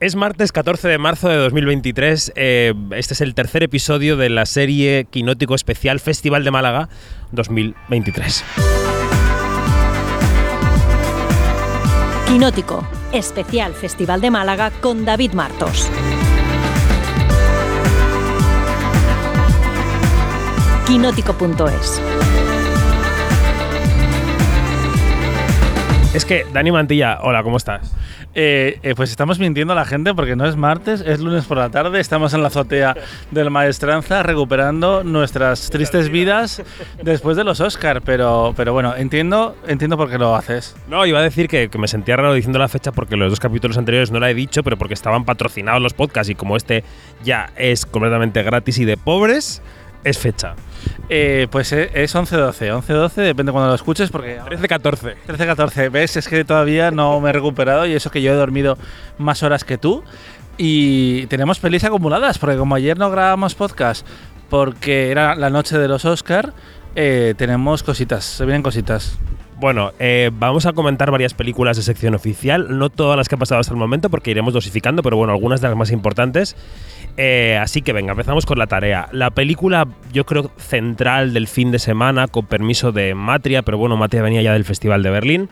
Es martes 14 de marzo de 2023. eh, este es el tercer episodio de la serie Quinótico Especial Festival de Málaga 2023. Quinótico, especial Festival de Málaga con David Martos. Quinótico.es Es que, Dani Mantilla, hola, ¿cómo estás? Eh, eh, pues estamos mintiendo a la gente porque no es martes, es lunes por la tarde. Estamos en la azotea del Maestranza recuperando nuestras tristes vidas después de los Oscar. Pero, pero bueno, entiendo, entiendo por qué lo haces. No, iba a decir que, que me sentía raro diciendo la fecha porque los dos capítulos anteriores no la he dicho, pero porque estaban patrocinados los podcasts y como este ya es completamente gratis y de pobres, es fecha. Eh, pues eh, es 11-12, 11-12, depende cuando lo escuches porque... 13-14. 13-14, ¿ves? Es que todavía no me he recuperado y eso que yo he dormido más horas que tú. Y tenemos pelis acumuladas, porque como ayer no grabamos podcast porque era la noche de los Oscar, eh, tenemos cositas, se vienen cositas. Bueno, eh, vamos a comentar varias películas de sección oficial, no todas las que han pasado hasta el momento porque iremos dosificando, pero bueno, algunas de las más importantes. Eh, así que venga, empezamos con la tarea. La película, yo creo, central del fin de semana, con permiso de Matria, pero bueno, Matria venía ya del Festival de Berlín.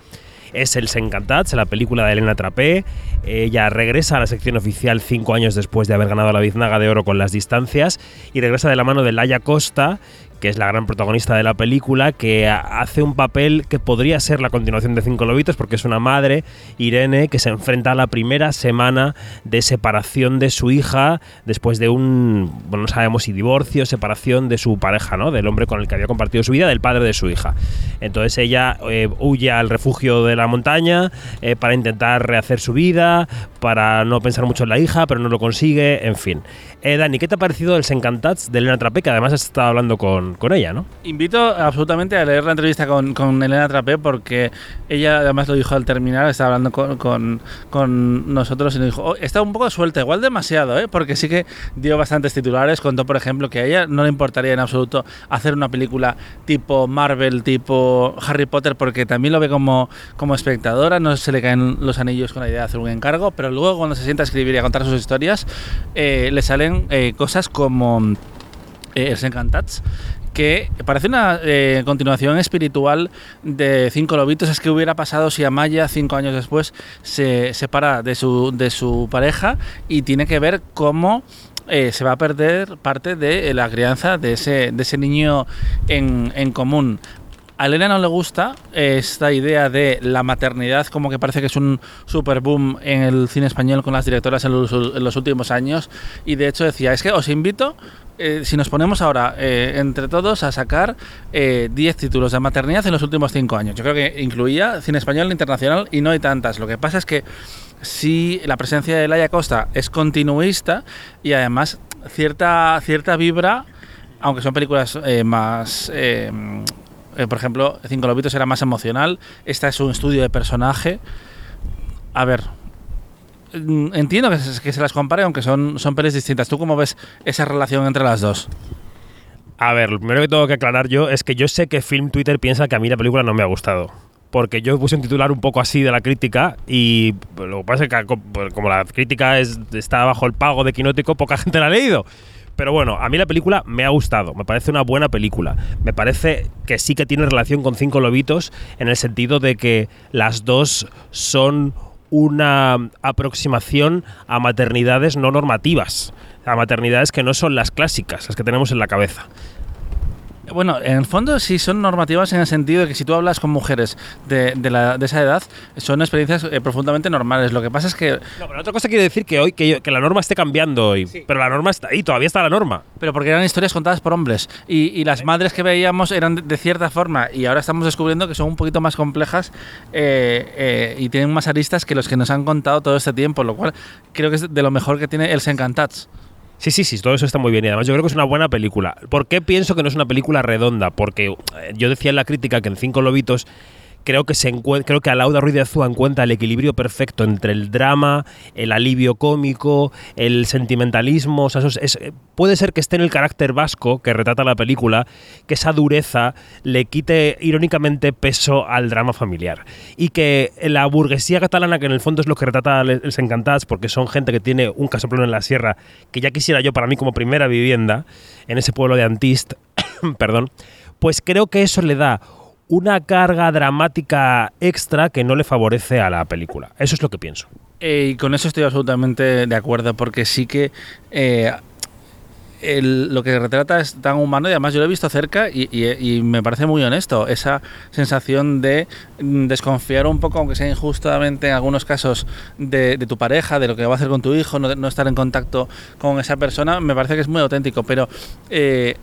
Es El Sencantats, la película de Elena Trapé. Ella regresa a la sección oficial cinco años después de haber ganado la Biznaga de Oro con las distancias y regresa de la mano de Laia Costa, que es la gran protagonista de la película, que hace un papel que podría ser la continuación de Cinco Lobitos, porque es una madre, Irene, que se enfrenta a la primera semana de separación de su hija después de un, bueno, no sabemos si divorcio, separación de su pareja, ¿no? Del hombre con el que había compartido su vida, del padre de su hija. Entonces ella eh, huye al refugio de la montaña eh, para intentar rehacer su vida, para no pensar mucho en la hija, pero no lo consigue, en fin. Eh, Dani, ¿qué te ha parecido el Sencantats de Elena Trapé? Que además has estado hablando con, con ella, ¿no? Invito absolutamente a leer la entrevista con, Elena Trapé porque ella además lo dijo al terminar, estaba hablando con, nosotros y nos dijo, "Oh, está un poco suelta, igual demasiado, ¿eh? porque sí que dio bastantes titulares, contó por ejemplo que a ella no le importaría en absoluto hacer una película tipo Marvel, tipo Harry Potter, porque también lo ve como, como espectadora, no se le caen los anillos con la idea de hacer un encargo, pero luego cuando se sienta a escribir y a contar sus historias, eh, le salen eh, cosas como eh, Els que parece una eh, continuación espiritual de Cinco Lobitos. Es que hubiera pasado si Amaya, cinco años después, se separa de su, de su pareja y tiene que ver cómo eh, se va a perder parte de la crianza de ese, de ese niño en, en común. A Elena no le gusta esta idea de la maternidad, como que parece que es un super boom en el cine español con las directoras en los, últimos años. Y de hecho decía, es que os invito, eh, si nos ponemos ahora eh, entre todos a sacar eh, 10 títulos de maternidad en los últimos 5 años. Yo creo que incluía cine español internacional y no hay tantas. Lo que pasa es que si la presencia de Laia Costa es continuista y además cierta, cierta vibra, aunque son películas eh, más... eh, por ejemplo, Cinco Lobitos era más emocional. Esta es un estudio de personaje. A ver. mm, Entiendo que se, las compare, aunque son, son pelis distintas. ¿Tú cómo ves esa relación entre las dos? A ver, lo primero que tengo que aclarar yo es que yo sé que Film Twitter piensa que a mí la película no me ha gustado. Porque yo puse un titular un poco así de la crítica y lo que pasa es que pues, como la crítica es, está bajo el pago de Quinótico, poca gente la ha leído. Pero bueno, a mí la película me ha gustado, me parece una buena película. Me parece que sí que tiene relación con Cinco Lobitos en el sentido de que las dos son una aproximación a maternidades no normativas, a maternidades que no son las clásicas, las que tenemos en la cabeza. Bueno, en el fondo sí son normativas en el sentido de que si tú hablas con mujeres de, de la- de esa edad, son experiencias eh, profundamente normales. Lo que pasa es que No, pero otra cosa quiere decir que hoy que, que la norma esté cambiando hoy, pero la norma está ahí, todavía está la norma. Pero porque eran historias contadas por hombres. Y, y las madres que veíamos eran de, de cierta forma. Y ahora estamos descubriendo que son un poquito más complejas eh, eh, y tienen más aristas que los que nos han contado todo este tiempo. Lo cual creo que es de lo mejor que tiene El Encantats. Sí, sí, sí, todo eso está muy bien y además yo creo que es una buena película. ¿Por qué pienso que no es una película redonda? Porque eh, yo decía en la crítica que en Cinco Lobitos creo que se creo que Alauda Ruiz de Azúa encuentra el equilibrio perfecto entre el drama, el alivio cómico, el sentimentalismo. O sea, es, puede ser que esté en el carácter vasco que retrata la película, que esa dureza le quite irónicamente peso al drama familiar. Y que la burguesía catalana, que en el fondo es lo que retrata Les Encantats, porque son gente que tiene un casoplón en la sierra, que ya quisiera yo para mí como primera vivienda en ese pueblo de Antist, perdón, pues creo que eso le da una carga dramática extra que no le favorece a la película. Eso es lo que pienso. Eh, y con eso estoy absolutamente de acuerdo, porque sí que eh, lo que retrata es tan humano y además yo lo he visto cerca y, me parece muy honesto. Esa sensación de mm, desconfiar un poco, aunque sea injustamente en algunos casos, de, tu pareja, de lo que va a hacer con tu hijo, no, estar en contacto con esa persona, me parece que es muy auténtico. Pero eh,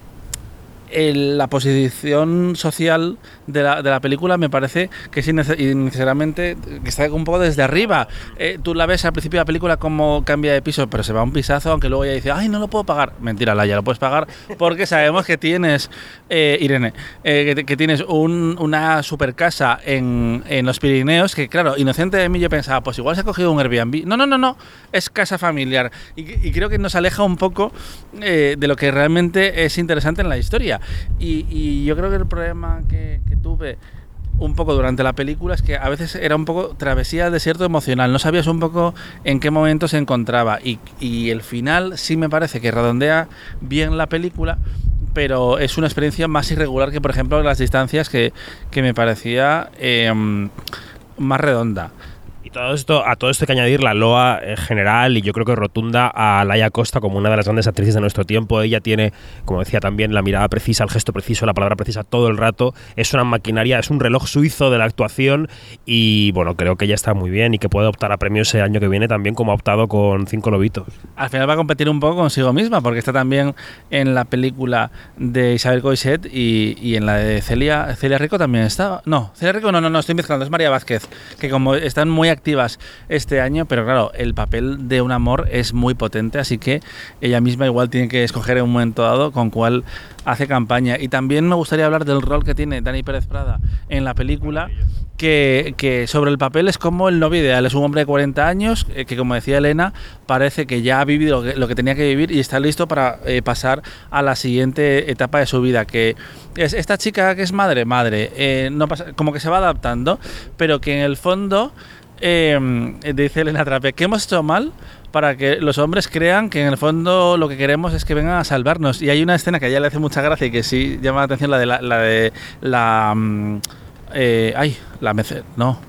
la posición social de la, de la, película me parece que es innecesariamente que está un poco desde arriba. Eh, tú la ves al principio de la película como cambia de piso, pero se va un pisazo, aunque luego ella dice, ay, no lo puedo pagar. Mentira, la ya lo puedes pagar porque sabemos que tienes, eh, Irene, eh, que, tienes una super casa en, en, los Pirineos, que claro, inocente de mí yo pensaba, pues igual se ha cogido un Airbnb. No, no, no, no, es casa familiar. Y, creo que nos aleja un poco de lo que realmente es interesante en la historia. Y, yo creo que el problema que, tuve un poco durante la película es que a veces era un poco travesía del desierto emocional, no sabías un poco en qué momento se encontraba. Y, el final sí me parece que redondea bien la película, pero es una experiencia más irregular que por ejemplo las distancias que, me parecía em, más redonda todo esto, a todo esto hay que añadir la loa en general y yo creo que rotunda a Laia Costa como una de las grandes actrices de nuestro tiempo. Ella tiene, como decía también, la mirada precisa, el gesto preciso, la palabra precisa todo el rato. Es una maquinaria, es un reloj suizo de la actuación y bueno, creo que ella está muy bien y que puede optar a premios ese año que viene también como ha optado con Cinco Lobitos. Al final va a competir un poco consigo misma porque está también en la película de Isabel Coixet y, y en la de Celia, Celia Rico también está. No, Celia Rico no, no, no, estoy mezclando, es María Vázquez, que como están muy activos este año, pero claro, el papel de un amor es muy potente, así que ella misma igual tiene que escoger en un momento dado con cuál hace campaña. Y también me gustaría hablar del rol que tiene Dani Pérez Prada en la película. Que, sobre el papel es como el novio ideal. Es un hombre de 40 años eh, que, como decía Elena, parece que ya ha vivido lo que, tenía que vivir y está listo para eh, pasar a la siguiente etapa de su vida. Que es esta chica que es madre, madre, eh, no pasa, como que se va adaptando, pero que en el fondo eh, dice Elena Trape, ¿qué hemos hecho mal para que los hombres crean que en el fondo lo que queremos es que vengan a salvarnos? Y hay una escena que a ella le hace mucha gracia y que sí llama la atención, la de la... de, la mm, eh, ay, la no,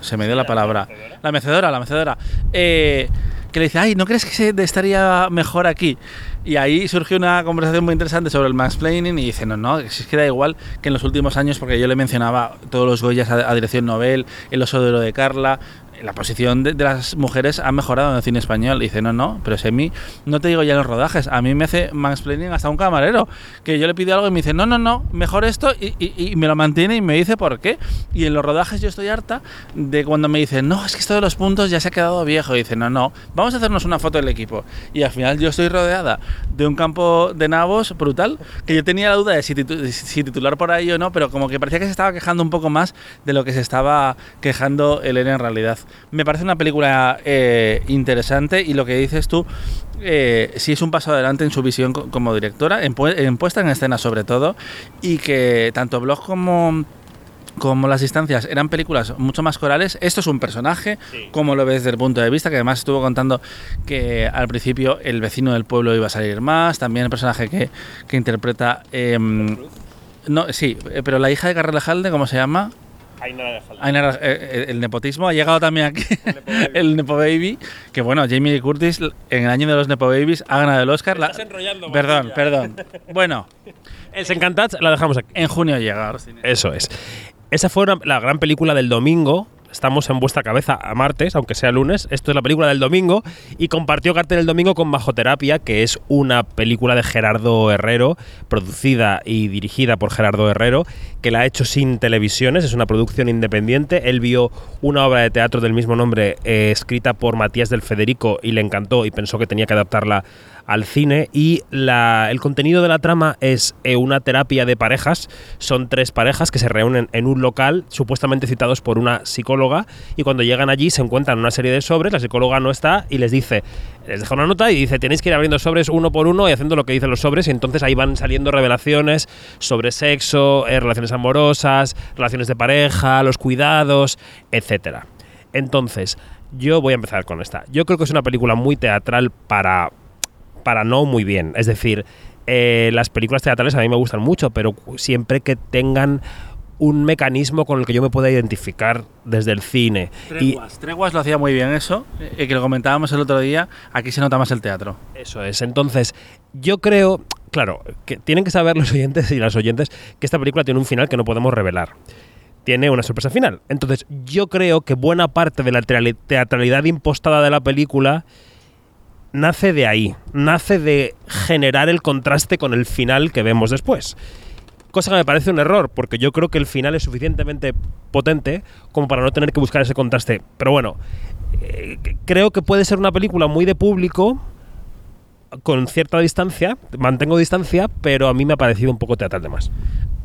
se me dio la palabra. La mecedora, la mecedora. Eh, que le dice, ay, ¿no crees que se estaría mejor aquí? Y ahí surgió una conversación muy interesante sobre el mansplaining y dice, no, no, es que da igual que en los últimos años, porque yo le mencionaba todos los Goyas a, dirección Nobel, el oso de oro de Carla, la posición de, las mujeres ha mejorado en el cine español. dice, no, no, pero si a mí, no te digo ya en los rodajes, a mí me hace mansplaining hasta un camarero, que yo le pido algo y me dice, no, no, no, mejor esto, y, me lo mantiene y me dice por qué. Y en los rodajes yo estoy harta de cuando me dicen, no, es que esto de los puntos ya se ha quedado viejo. Y dice, no, no, vamos a hacernos una foto del equipo. Y al final yo estoy rodeada de un campo de nabos brutal, que yo tenía la duda de si, si titular por ahí o no, pero como que parecía que se estaba quejando un poco más de lo que se estaba quejando Elena en realidad. Me parece una película eh, interesante y lo que dices tú, eh, sí es un paso adelante en su visión como directora, en, puesta en escena sobre todo, y que tanto Blog como como las distancias eran películas mucho más corales, esto es un personaje, como lo ves desde el punto de vista, que además estuvo contando que al principio el vecino del pueblo iba a salir más, también el personaje que, que interpreta... Em, no, sí, eh, pero la hija de Carrera Jalde, ¿cómo se llama? Ainara eh, eh, el nepotismo ha llegado también aquí. El Nepo, Baby. Que bueno, Jamie Lee Curtis en el año de los Nepo Babies ha ganado el Oscar. La... enrollando. Perdón, perdón. Bueno. El Encantats la dejamos aquí. En junio llega. Eso es. Esa fue la gran película del domingo estamos en vuestra cabeza a martes, aunque sea lunes. Esto es la película del domingo y compartió cartel el domingo con Bajoterapia, que es una película de Gerardo Herrero, producida y dirigida por Gerardo Herrero, que la ha hecho sin televisiones, es una producción independiente. Él vio una obra de teatro del mismo nombre eh, escrita por Matías del Federico y le encantó y pensó que tenía que adaptarla al cine y la, el contenido de la trama es eh, una terapia de parejas. Son tres parejas que se reúnen en un local, supuestamente citados por una psicóloga, y cuando llegan allí se encuentran una serie de sobres, la psicóloga no está y les dice, les deja una nota y dice, tenéis que ir abriendo sobres uno por uno y haciendo lo que dicen los sobres, y entonces ahí van saliendo revelaciones sobre sexo, eh, relaciones amorosas, relaciones de pareja, los cuidados, etcétera. Entonces, yo voy a empezar con esta. Yo creo que es una película muy teatral para, para no muy bien. Es decir, eh, las películas teatrales a mí me gustan mucho, pero siempre que tengan un mecanismo con el que yo me pueda identificar desde el cine. Treguas, Treguas lo hacía muy bien eso, eh, que lo comentábamos el otro día, aquí se nota más el teatro. Eso es, entonces yo creo, claro, que tienen que saber los oyentes y las oyentes que esta película tiene un final que no podemos revelar tiene una sorpresa final. Entonces, yo creo que buena parte de la teatralidad impostada de la película nace de ahí, nace de generar el contraste con el final que vemos después. Cosa que me parece un error, porque yo creo que el final es suficientemente potente como para no tener que buscar ese contraste. Pero bueno, eh, creo que puede ser una película muy de público, con cierta distancia, mantengo distancia, pero a mí me ha parecido un poco teatral de más.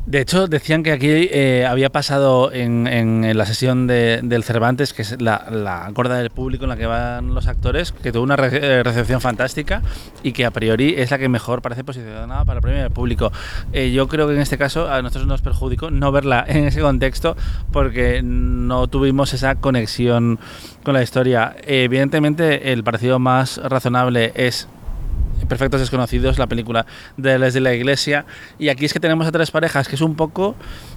De hecho, decían que aquí eh, había pasado en, la sesión del Cervantes, que es la, gorda del público en la que van los actores, que tuvo una eh, recepción fantástica y que a priori es la que mejor parece posicionada para el premio del público. Eh, yo creo que en este caso a nosotros nos perjudicó no verla en ese contexto porque no tuvimos esa conexión con la historia. evidentemente, el parecido más razonable es Perfectos Desconocidos, la película de Les de la Iglesia. Y aquí es que tenemos a tres parejas, que es un poco.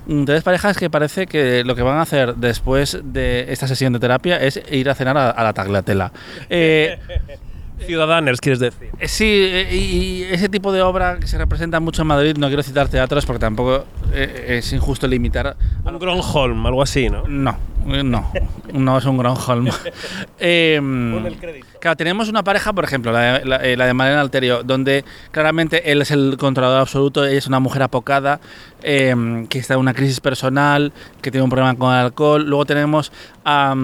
Mm, tres parejas que parece que lo que van a hacer después de esta sesión de terapia es ir a cenar a, la taglatela. Eh, Ciudadanos, quieres decir. Eh, sí, eh, y ese tipo de obra que se representa mucho en Madrid, no quiero citar teatros porque tampoco eh, es injusto limitar. Un Gronholm, algo así, ¿no? No, no, no es un Gronholm. eh, el crédito. Claro, tenemos una pareja, por ejemplo, la de, la, de Mariana Alterio, donde claramente él es el controlador absoluto, ella es una mujer apocada, que está en una crisis personal, que tiene un problema con el alcohol. Luego tenemos a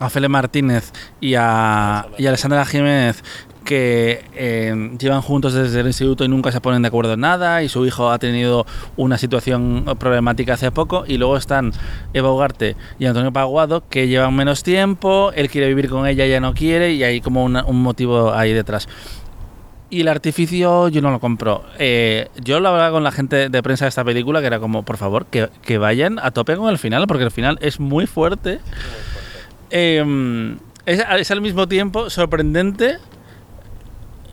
a Fele Martínez y a, y Alessandra Jiménez que eh, llevan juntos desde el instituto y nunca se ponen de acuerdo en nada y su hijo ha tenido una situación problemática hace poco y luego están Eva Ugarte y Antonio Paguado que llevan menos tiempo, él quiere vivir con ella, ella no quiere y hay como un motivo ahí detrás. Y el artificio yo no lo compro. Eh, yo lo hablaba con la gente de prensa de esta película que era como, por favor, que, que vayan a tope con el final porque el final es muy fuerte. Em, es, al mismo tiempo sorprendente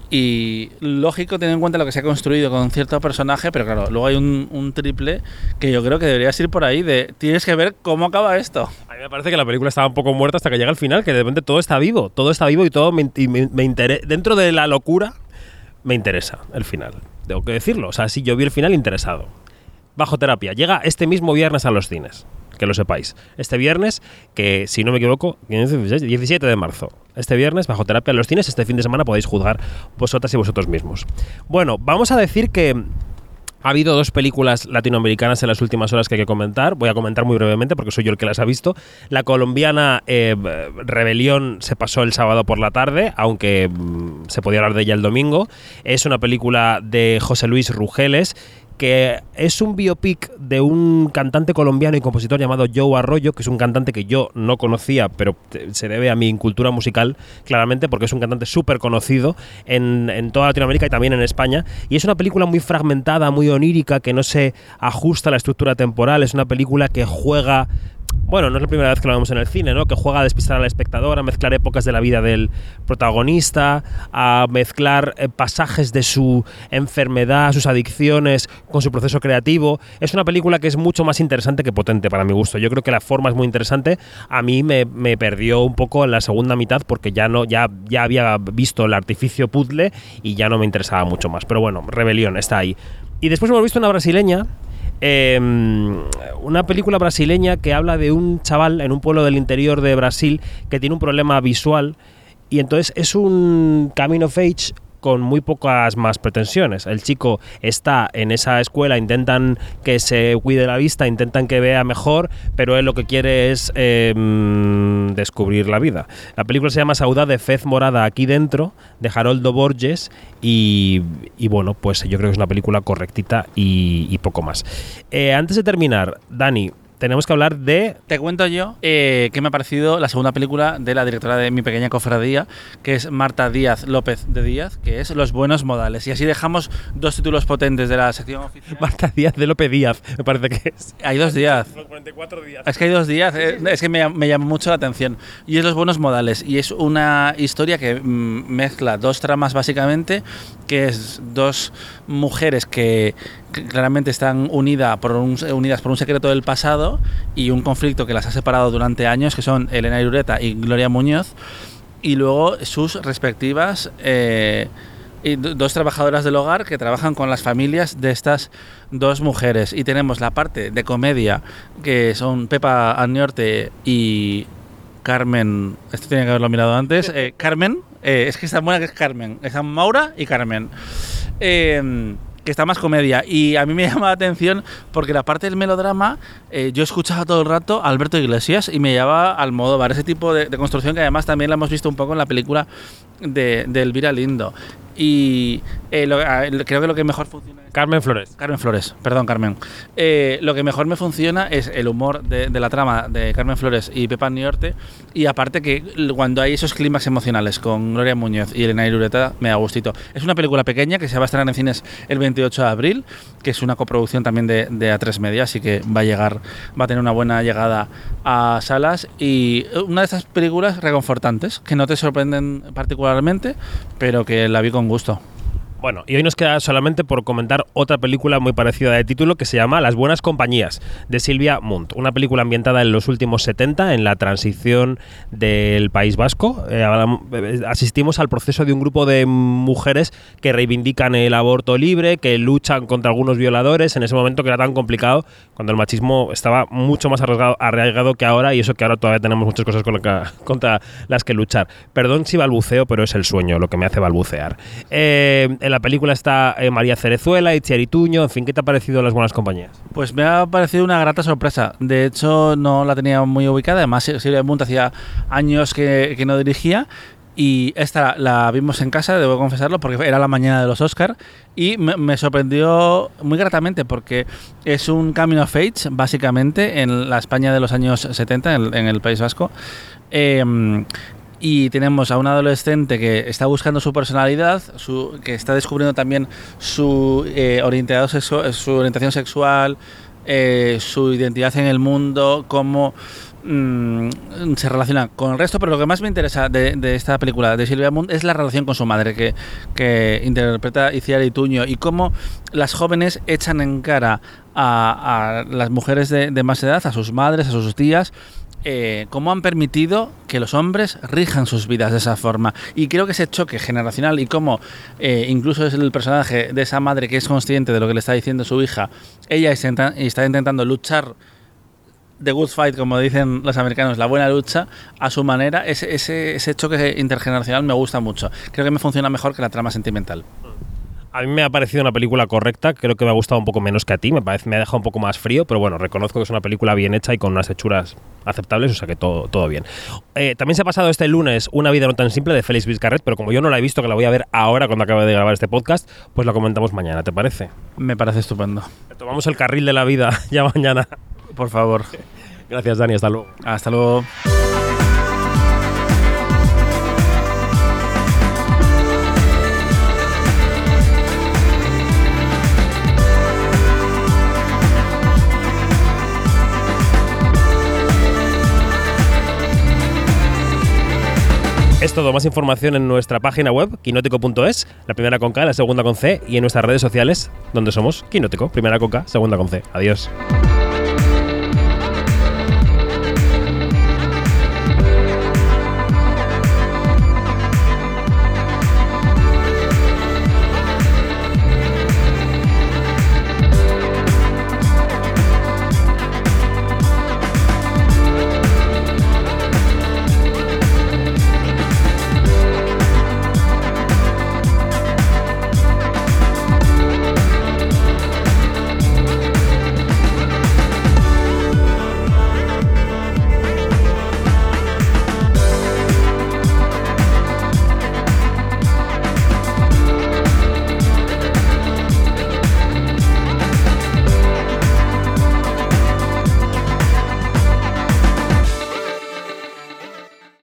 y lógico tener en cuenta lo que se ha construido con cierto personaje, pero claro, luego hay un, triple que yo creo que deberías ir por ahí de tienes que ver cómo acaba esto. A mí me parece que la película estaba un poco muerta hasta que llega al final, que de repente todo está vivo, todo está vivo y todo me, me, interesa. Dentro de la locura, me interesa el final. Tengo que decirlo. O sea, si yo vi el final interesado. Bajo terapia. Llega este mismo viernes a los cines que lo sepáis. Este viernes, que si no me equivoco, 17 de marzo. Este viernes, bajo terapia en los cines, este fin de semana podéis juzgar vosotras y vosotros mismos. Bueno, vamos a decir que ha habido dos películas latinoamericanas en las últimas horas que hay que comentar. Voy a comentar muy brevemente porque soy yo el que las ha visto. La colombiana eh, Rebelión se pasó el sábado por la tarde, aunque mm, se podía hablar de ella el domingo. Es una película de José Luis Rugeles que es un biopic de un cantante colombiano y compositor llamado Joe Arroyo, que es un cantante que yo no conocía, pero se debe a mi cultura musical, claramente, porque es un cantante súper conocido en, en, toda Latinoamérica y también en España. Y es una película muy fragmentada, muy onírica, que no se ajusta a la estructura temporal, es una película que juega bueno, no es la primera vez que lo vemos en el cine, ¿no? Que juega a despistar al espectador, a mezclar épocas de la vida del protagonista, a mezclar eh, pasajes de su enfermedad, sus adicciones con su proceso creativo. Es una película que es mucho más interesante que potente para mi gusto. Yo creo que la forma es muy interesante. A mí me, perdió un poco en la segunda mitad porque ya no ya, ya había visto el artificio puzzle y ya no me interesaba mucho más. Pero bueno, Rebelión está ahí. Y después hemos visto una brasileña Em, una película brasileña que habla de un chaval en un pueblo del interior de Brasil que tiene un problema visual y entonces es un camino of age con muy pocas más pretensiones. El chico está en esa escuela, intentan que se cuide la vista, intentan que vea mejor, pero él lo que quiere es mm, descubrir la vida. La película se llama Sauda de Fez Morada aquí dentro, de Haroldo Borges, y, y bueno, pues yo creo que es una película correctita y, y poco más. Eh, antes de terminar, Dani, tenemos que hablar de Te cuento yo eh, qué me ha parecido la segunda película de la directora de Mi Pequeña Cofradía, que es Marta Díaz López de Díaz, que es Los Buenos Modales. Y así dejamos dos títulos potentes de la sección oficial. Marta Díaz de Lope Díaz, me parece que es. Hay dos Díaz. Los 44 días. Es que hay dos días, eh, es que me, llam- me llama mucho la atención. Y es Los Buenos Modales. Y es una historia que mm, mezcla dos tramas básicamente, que es dos mujeres que claramente están unida por un- unidas por un secreto del pasado y un conflicto que las ha separado durante años, que son Elena Irureta y Gloria Muñoz. Y luego sus respectivas... eh, dos trabajadoras del hogar que trabajan con las familias de estas dos mujeres. Y tenemos la parte de comedia, que son Pepa Aniorte y Carmen. Esto tenía que haberlo mirado antes. eh, Carmen, eh, es que está buena que es Carmen. Están Maura y Carmen. Que está más comedia. Y a mí me llama la atención porque la parte del melodrama, eh, yo escuchaba todo el rato a Alberto Iglesias y me llevaba al modo ese tipo de, construcción que además también la hemos visto un poco en la película de Elvira Lindo. Y eh, lo- a- creo que lo que mejor funciona es Carmen Flores. Carmen Flores, perdón Carmen. Eh, lo que mejor me funciona es el humor de, de la trama de Carmen Flores y Pepa Niorte y aparte que cuando hay esos clímax emocionales con Gloria Muñoz y Elena Irureta me da gustito. Es una película pequeña que se va a estrenar en cines el 28 de abril, que es una coproducción también de, de A3 Media, así que va a llegar, va a tener una buena llegada a salas y una de esas películas reconfortantes que no te sorprenden particularmente, pero que la vi con gusto. Bueno, y hoy nos queda solamente por comentar otra película muy parecida de título que se llama Las Buenas Compañías, de Silvia Munt. Una película ambientada en los últimos 70, en la transición del País Vasco. Eh, eh, asistimos al proceso de un grupo de mujeres que reivindican el aborto libre, que luchan contra algunos violadores en ese momento que era tan complicado, cuando el machismo estaba mucho más arraigado, que ahora, y eso que ahora todavía tenemos muchas cosas contra las que luchar. Perdón si balbuceo, pero es el sueño lo que me hace balbucear. Eh, en la película está eh, María Cerezuela, Itziar Ituño, en fin, ¿qué te ha parecido Las Buenas Compañías? Pues me ha parecido una grata sorpresa. De hecho, no la tenía muy ubicada. Además, Silvia Munt hacía años que, no dirigía. Y esta la vimos en casa, debo confesarlo, porque era la mañana de los Oscar y me, sorprendió muy gratamente porque es un camino of age, básicamente, en la España de los años 70, en el, en el País Vasco. Em, y tenemos a un adolescente que está buscando su personalidad, que está descubriendo también su, eh, su orientación sexual, eh, su identidad en el mundo, cómo mm, se relaciona con el resto, pero lo que más me interesa de, esta película de Silvia Munt es la relación con su madre, que, que interpreta Iciar Ituño, y cómo las jóvenes echan en cara a, a las mujeres de más edad, a sus madres, a sus tías, eh, cómo han permitido que los hombres rijan sus vidas de esa forma. Y creo que ese choque generacional y cómo eh, incluso es el personaje de esa madre que es consciente de lo que le está diciendo su hija, ella está, intentando luchar The Good Fight, como dicen los americanos, la buena lucha, a su manera, ese, ese, ese choque intergeneracional me gusta mucho. Creo que me funciona mejor que la trama sentimental. A mí me ha parecido una película correcta, creo que me ha gustado un poco menos que a ti, me, parece, me ha dejado un poco más frío, pero bueno, reconozco que es una película bien hecha y con unas hechuras aceptables, o sea que todo, todo bien. Eh, también se ha pasado este lunes Una vida no tan simple de Félix Vizcarret, pero como yo no la he visto, que la voy a ver ahora cuando acabe de grabar este podcast, pues la comentamos mañana, ¿te parece? Me parece estupendo. Tomamos el carril de la vida ya mañana. Por favor. Gracias, Dani, hasta luego. Hasta luego. Todo, más información en nuestra página web, quinótico.es, la primera con K, la segunda con C, y en nuestras redes sociales, donde somos Quinótico, primera con K, segunda con C. Adiós.